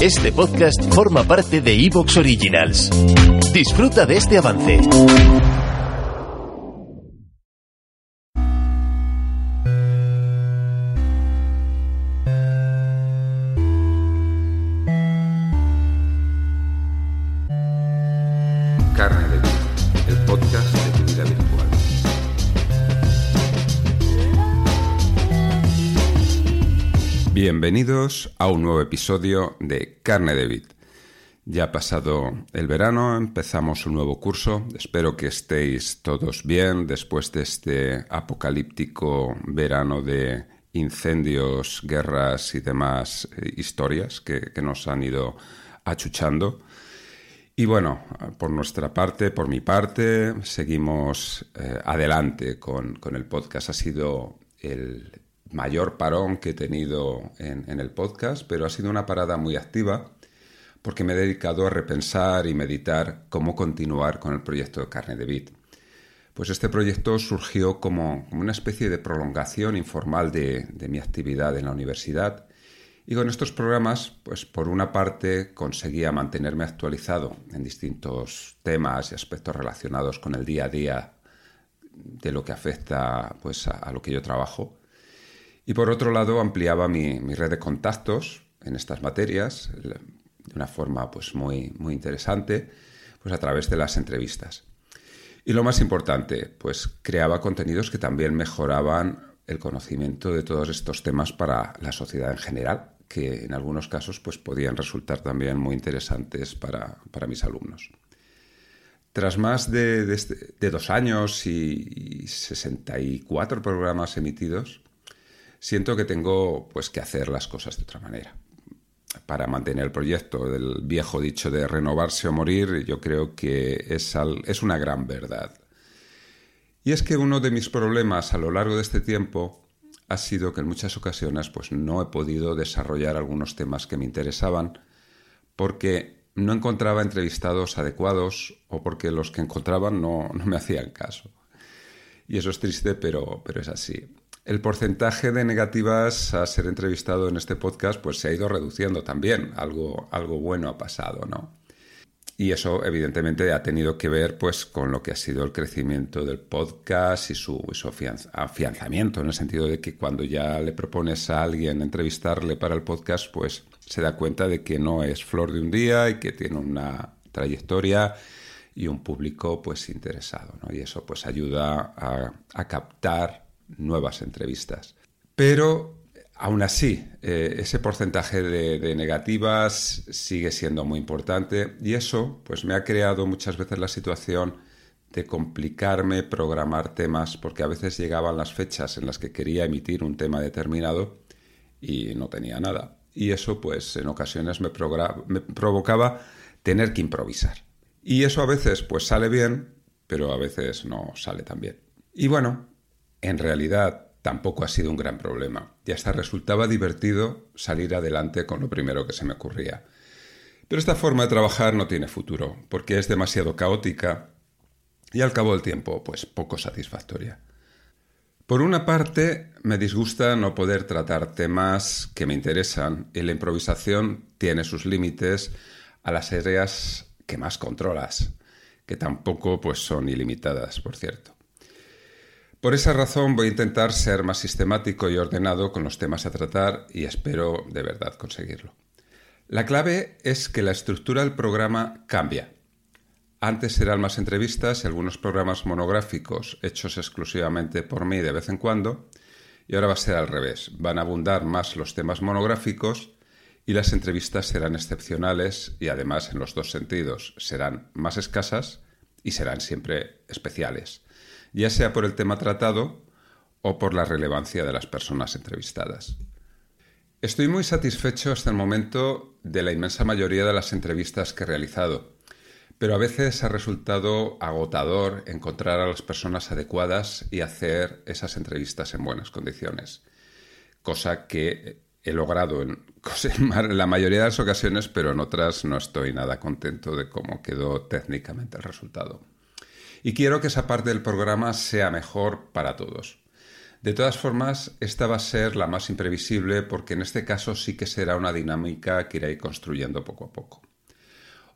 Este podcast forma parte de Evox Originals. Disfruta de este avance. Carne de el podcast Bienvenidos a un nuevo episodio de Carne de Vid. Ya ha pasado el verano, empezamos un nuevo curso. Espero que estéis todos bien después de este apocalíptico verano de incendios, guerras y demás eh, historias que, nos han ido achuchando. Y bueno, por nuestra parte, por mi parte, seguimos eh, adelante con el podcast. Ha sido el mayor parón que he tenido en, en el podcast, pero ha sido una parada muy activa porque me he dedicado a repensar y meditar cómo continuar con el proyecto de carne de vid. Pues este proyecto surgió como, como una especie de prolongación informal de, de mi actividad en la universidad y con estos programas, pues por una parte conseguía mantenerme actualizado en distintos temas y aspectos relacionados con el día a día de lo que afecta pues, a, a lo que yo trabajo. Y por otro lado ampliaba mi, red de contactos en estas materias de una forma pues, muy, muy interesante pues, a través de las entrevistas. Y lo más importante, pues creaba contenidos que también mejoraban el conocimiento de todos estos temas para la sociedad en general, que en algunos casos pues, podían resultar también muy interesantes para, para mis alumnos. Tras más de, de, de dos años y, y, 64 programas emitidos, siento que tengo pues, que hacer las cosas de otra manera. Para mantener el proyecto, del viejo dicho de renovarse o morir, yo creo que es, es una gran verdad. Y es que uno de mis problemas a lo largo de este tiempo ha sido que en muchas ocasiones pues, no he podido desarrollar algunos temas que me interesaban porque no encontraba entrevistados adecuados o porque los que encontraban no, no me hacían caso. Y eso es triste, pero, pero es así. El porcentaje de negativas a ser entrevistado en este podcast pues se ha ido reduciendo también. Algo, algo bueno ha pasado, ¿no? Y eso evidentemente ha tenido que ver pues con lo que ha sido el crecimiento del podcast y su, afianzamiento, en el sentido de que cuando ya le propones a alguien entrevistarle para el podcast, pues se da cuenta de que no es flor de un día y que tiene una trayectoria y un público pues interesado, ¿no? Y eso pues ayuda a captar nuevas entrevistas. Pero Aún así, eh, ese porcentaje de, negativas sigue siendo muy importante y eso pues, me ha creado muchas veces la situación de complicarme programar temas porque a veces llegaban las fechas en las que quería emitir un tema determinado y no tenía nada. Y eso pues en ocasiones me, me provocaba tener que improvisar. Y eso a veces pues sale bien, pero a veces no sale tan bien. Y bueno, en realidad tampoco ha sido un gran problema y hasta resultaba divertido salir adelante con lo primero que se me ocurría. Pero esta forma de trabajar no tiene futuro, porque es demasiado caótica y al cabo del tiempo, pues poco satisfactoria. Por una parte, me disgusta no poder tratar temas que me interesan y la improvisación tiene sus límites a las áreas que más controlas, que tampoco pues son ilimitadas, por cierto. Por esa razón voy a intentar ser más sistemático y ordenado con los temas a tratar y espero de verdad conseguirlo. La clave es que la estructura del programa cambia. Antes eran más entrevistas y algunos programas monográficos hechos exclusivamente por mí de vez en cuando, y ahora va a ser al revés. Van a abundar más los temas monográficos y las entrevistas serán excepcionales y además en los dos sentidos serán más escasas y serán siempre especiales ya sea por el tema tratado o por la relevancia de las personas entrevistadas. Estoy muy satisfecho hasta el momento de la inmensa mayoría de las entrevistas que he realizado, pero a veces ha resultado agotador encontrar a las personas adecuadas y hacer esas entrevistas en buenas condiciones, cosa que he logrado en, la mayoría de las ocasiones, pero en otras no estoy nada contento de cómo quedó técnicamente el resultado. Y quiero que esa parte del programa sea mejor para todos. De todas formas, esta va a ser la más imprevisible porque en este caso sí que será una dinámica que iré construyendo poco a poco.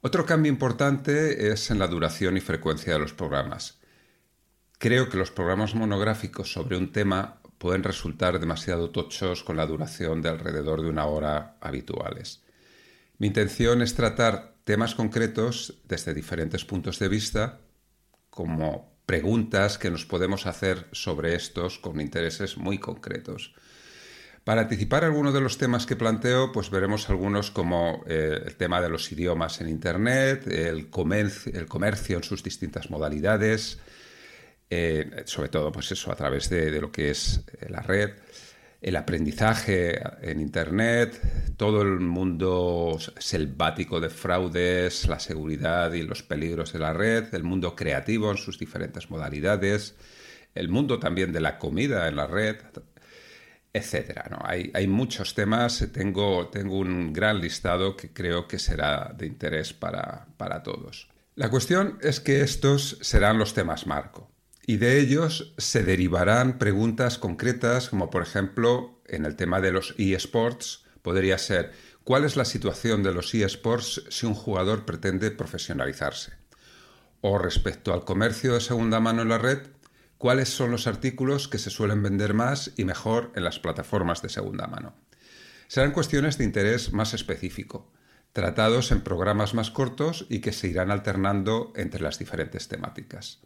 Otro cambio importante es en la duración y frecuencia de los programas. Creo que los programas monográficos sobre un tema pueden resultar demasiado tochos con la duración de alrededor de una hora habituales. Mi intención es tratar temas concretos desde diferentes puntos de vista, como preguntas que nos podemos hacer sobre estos con intereses muy concretos. Para anticipar algunos de los temas que planteo, pues veremos algunos como eh, el tema de los idiomas en Internet, el comercio, en sus distintas modalidades, eh, sobre todo pues eso a través de, lo que es eh, la red, el aprendizaje en Internet, todo el mundo selvático de fraudes, la seguridad y los peligros de la red, el mundo creativo en sus diferentes modalidades, el mundo también de la comida en la red, etcétera. ¿no? Hay, hay, muchos temas, tengo, tengo un gran listado que creo que será de interés para, para todos. La cuestión es que estos serán los temas marco y de ellos se derivarán preguntas concretas como por ejemplo en el tema de los eSports podría ser ¿cuál es la situación de los eSports si un jugador pretende profesionalizarse? O respecto al comercio de segunda mano en la red, ¿cuáles son los artículos que se suelen vender más y mejor en las plataformas de segunda mano? Serán cuestiones de interés más específico, tratados en programas más cortos y que se irán alternando entre las diferentes temáticas.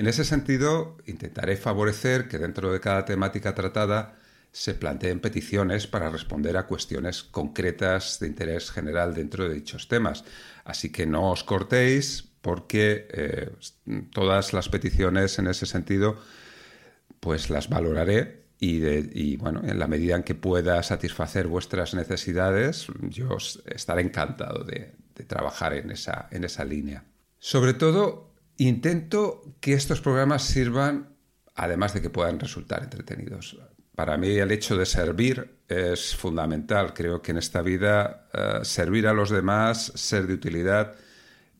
En ese sentido, intentaré favorecer que dentro de cada temática tratada se planteen peticiones para responder a cuestiones concretas de interés general dentro de dichos temas. Así que no os cortéis porque eh, todas las peticiones en ese sentido pues las valoraré y, bueno, en la medida en que pueda satisfacer vuestras necesidades, yo estaré encantado de, de trabajar en esa, en esa línea. Sobre todo, Intento que estos programas sirvan, además de que puedan resultar entretenidos. Para mí el hecho de servir es fundamental. Creo que en esta vida eh, servir a los demás, ser de utilidad,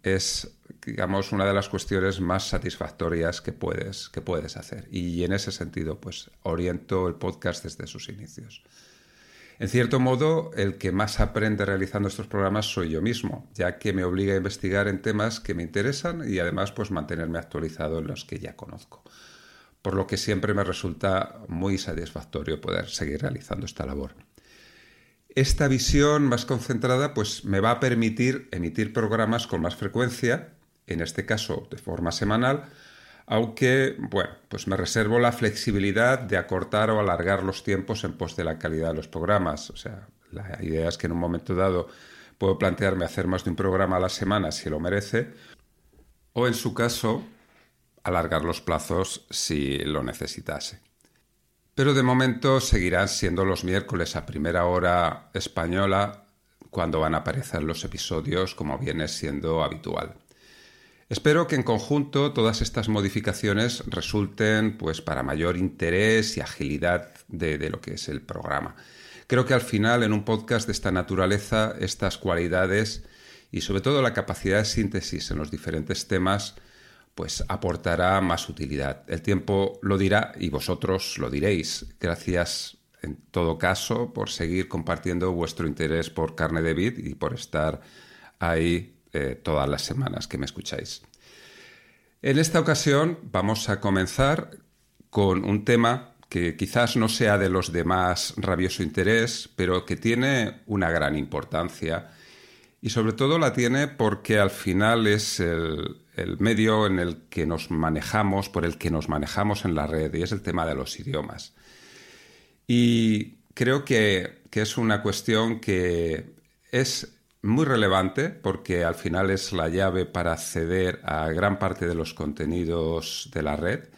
es, digamos, una de las cuestiones más satisfactorias que puedes, que puedes hacer. Y en ese sentido, pues oriento el podcast desde sus inicios. En cierto modo, el que más aprende realizando estos programas soy yo mismo, ya que me obliga a investigar en temas que me interesan y además pues mantenerme actualizado en los que ya conozco. Por lo que siempre me resulta muy satisfactorio poder seguir realizando esta labor. Esta visión más concentrada pues me va a permitir emitir programas con más frecuencia, en este caso de forma semanal, aunque, bueno, pues me reservo la flexibilidad de acortar o alargar los tiempos en pos de la calidad de los programas. O sea, la idea es que en un momento dado puedo plantearme hacer más de un programa a la semana si lo merece, o en su caso, alargar los plazos si lo necesitase. Pero de momento seguirán siendo los miércoles a primera hora española cuando van a aparecer los episodios como viene siendo habitual. Espero que en conjunto todas estas modificaciones resulten pues, para mayor interés y agilidad de, lo que es el programa. Creo que al final en un podcast de esta naturaleza estas cualidades y sobre todo la capacidad de síntesis en los diferentes temas pues aportará más utilidad. El tiempo lo dirá y vosotros lo diréis. Gracias en todo caso por seguir compartiendo vuestro interés por carne de vid y por estar ahí eh, todas las semanas que me escucháis. En esta ocasión vamos a comenzar con un tema que quizás no sea de los de más rabioso interés, pero que tiene una gran importancia y sobre todo la tiene porque al final es el, medio en el que nos manejamos, por el que nos manejamos en la red, y es el tema de los idiomas. Y creo que es una cuestión que es muy relevante porque al final es la llave para acceder a gran parte de los contenidos de la red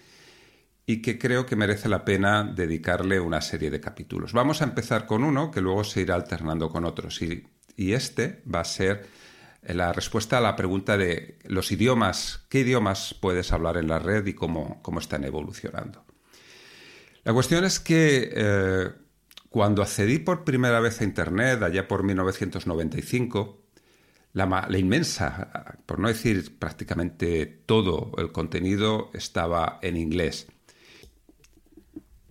y que creo que merece la pena dedicarle una serie de capítulos. Vamos a empezar con uno que luego se irá alternando con otros y, este va a ser la respuesta a la pregunta de los idiomas, qué idiomas puedes hablar en la red y cómo, cómo están evolucionando. La cuestión es que eh, cuando accedí por primera vez a Internet, allá por 1995, la, inmensa, por no decir prácticamente todo el contenido estaba en inglés.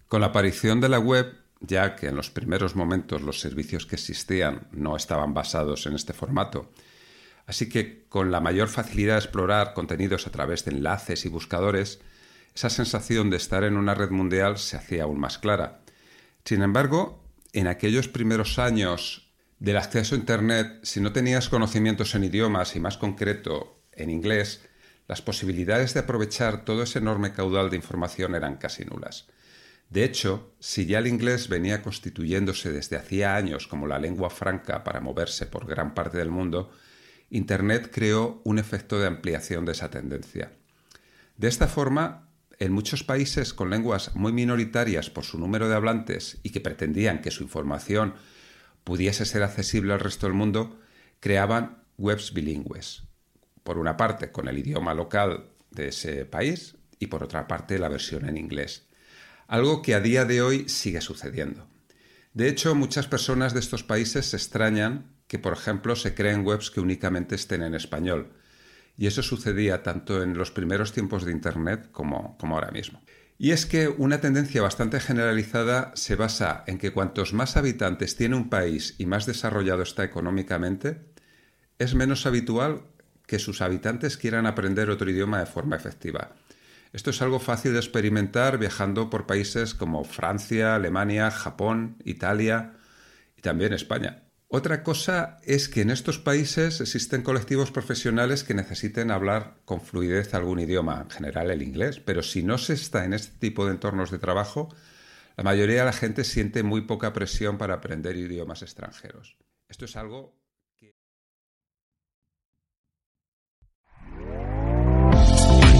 Con la aparición de la web, ya que en los primeros momentos los servicios que existían no estaban basados en este formato, así que con la mayor facilidad de explorar contenidos a través de enlaces y buscadores, esa sensación de estar en una red mundial se hacía aún más clara. Sin embargo, en aquellos primeros años del acceso a Internet, si no tenías conocimientos en idiomas y más concreto en inglés, las posibilidades de aprovechar todo ese enorme caudal de información eran casi nulas. De hecho, si ya el inglés venía constituyéndose desde hacía años como la lengua franca para moverse por gran parte del mundo, Internet creó un efecto de ampliación de esa tendencia. De esta forma, en muchos países con lenguas muy minoritarias por su número de hablantes y que pretendían que su información pudiese ser accesible al resto del mundo, creaban webs bilingües. Por una parte con el idioma local de ese país y por otra parte la versión en inglés. Algo que a día de hoy sigue sucediendo. De hecho, muchas personas de estos países se extrañan que, por ejemplo, se creen webs que únicamente estén en español. Y eso sucedía tanto en los primeros tiempos de Internet como, ahora mismo. Y es que una tendencia bastante generalizada se basa en que cuantos más habitantes tiene un país y más desarrollado está económicamente, es menos habitual que sus habitantes quieran aprender otro idioma de forma efectiva. Esto es algo fácil de experimentar viajando por países como Francia, Alemania, Japón, Italia y también España. Otra cosa es que en estos países existen colectivos profesionales que necesiten hablar con fluidez algún idioma, en general el inglés, pero si no se está en este tipo de entornos de trabajo, la mayoría de la gente siente muy poca presión para aprender idiomas extranjeros. Esto es algo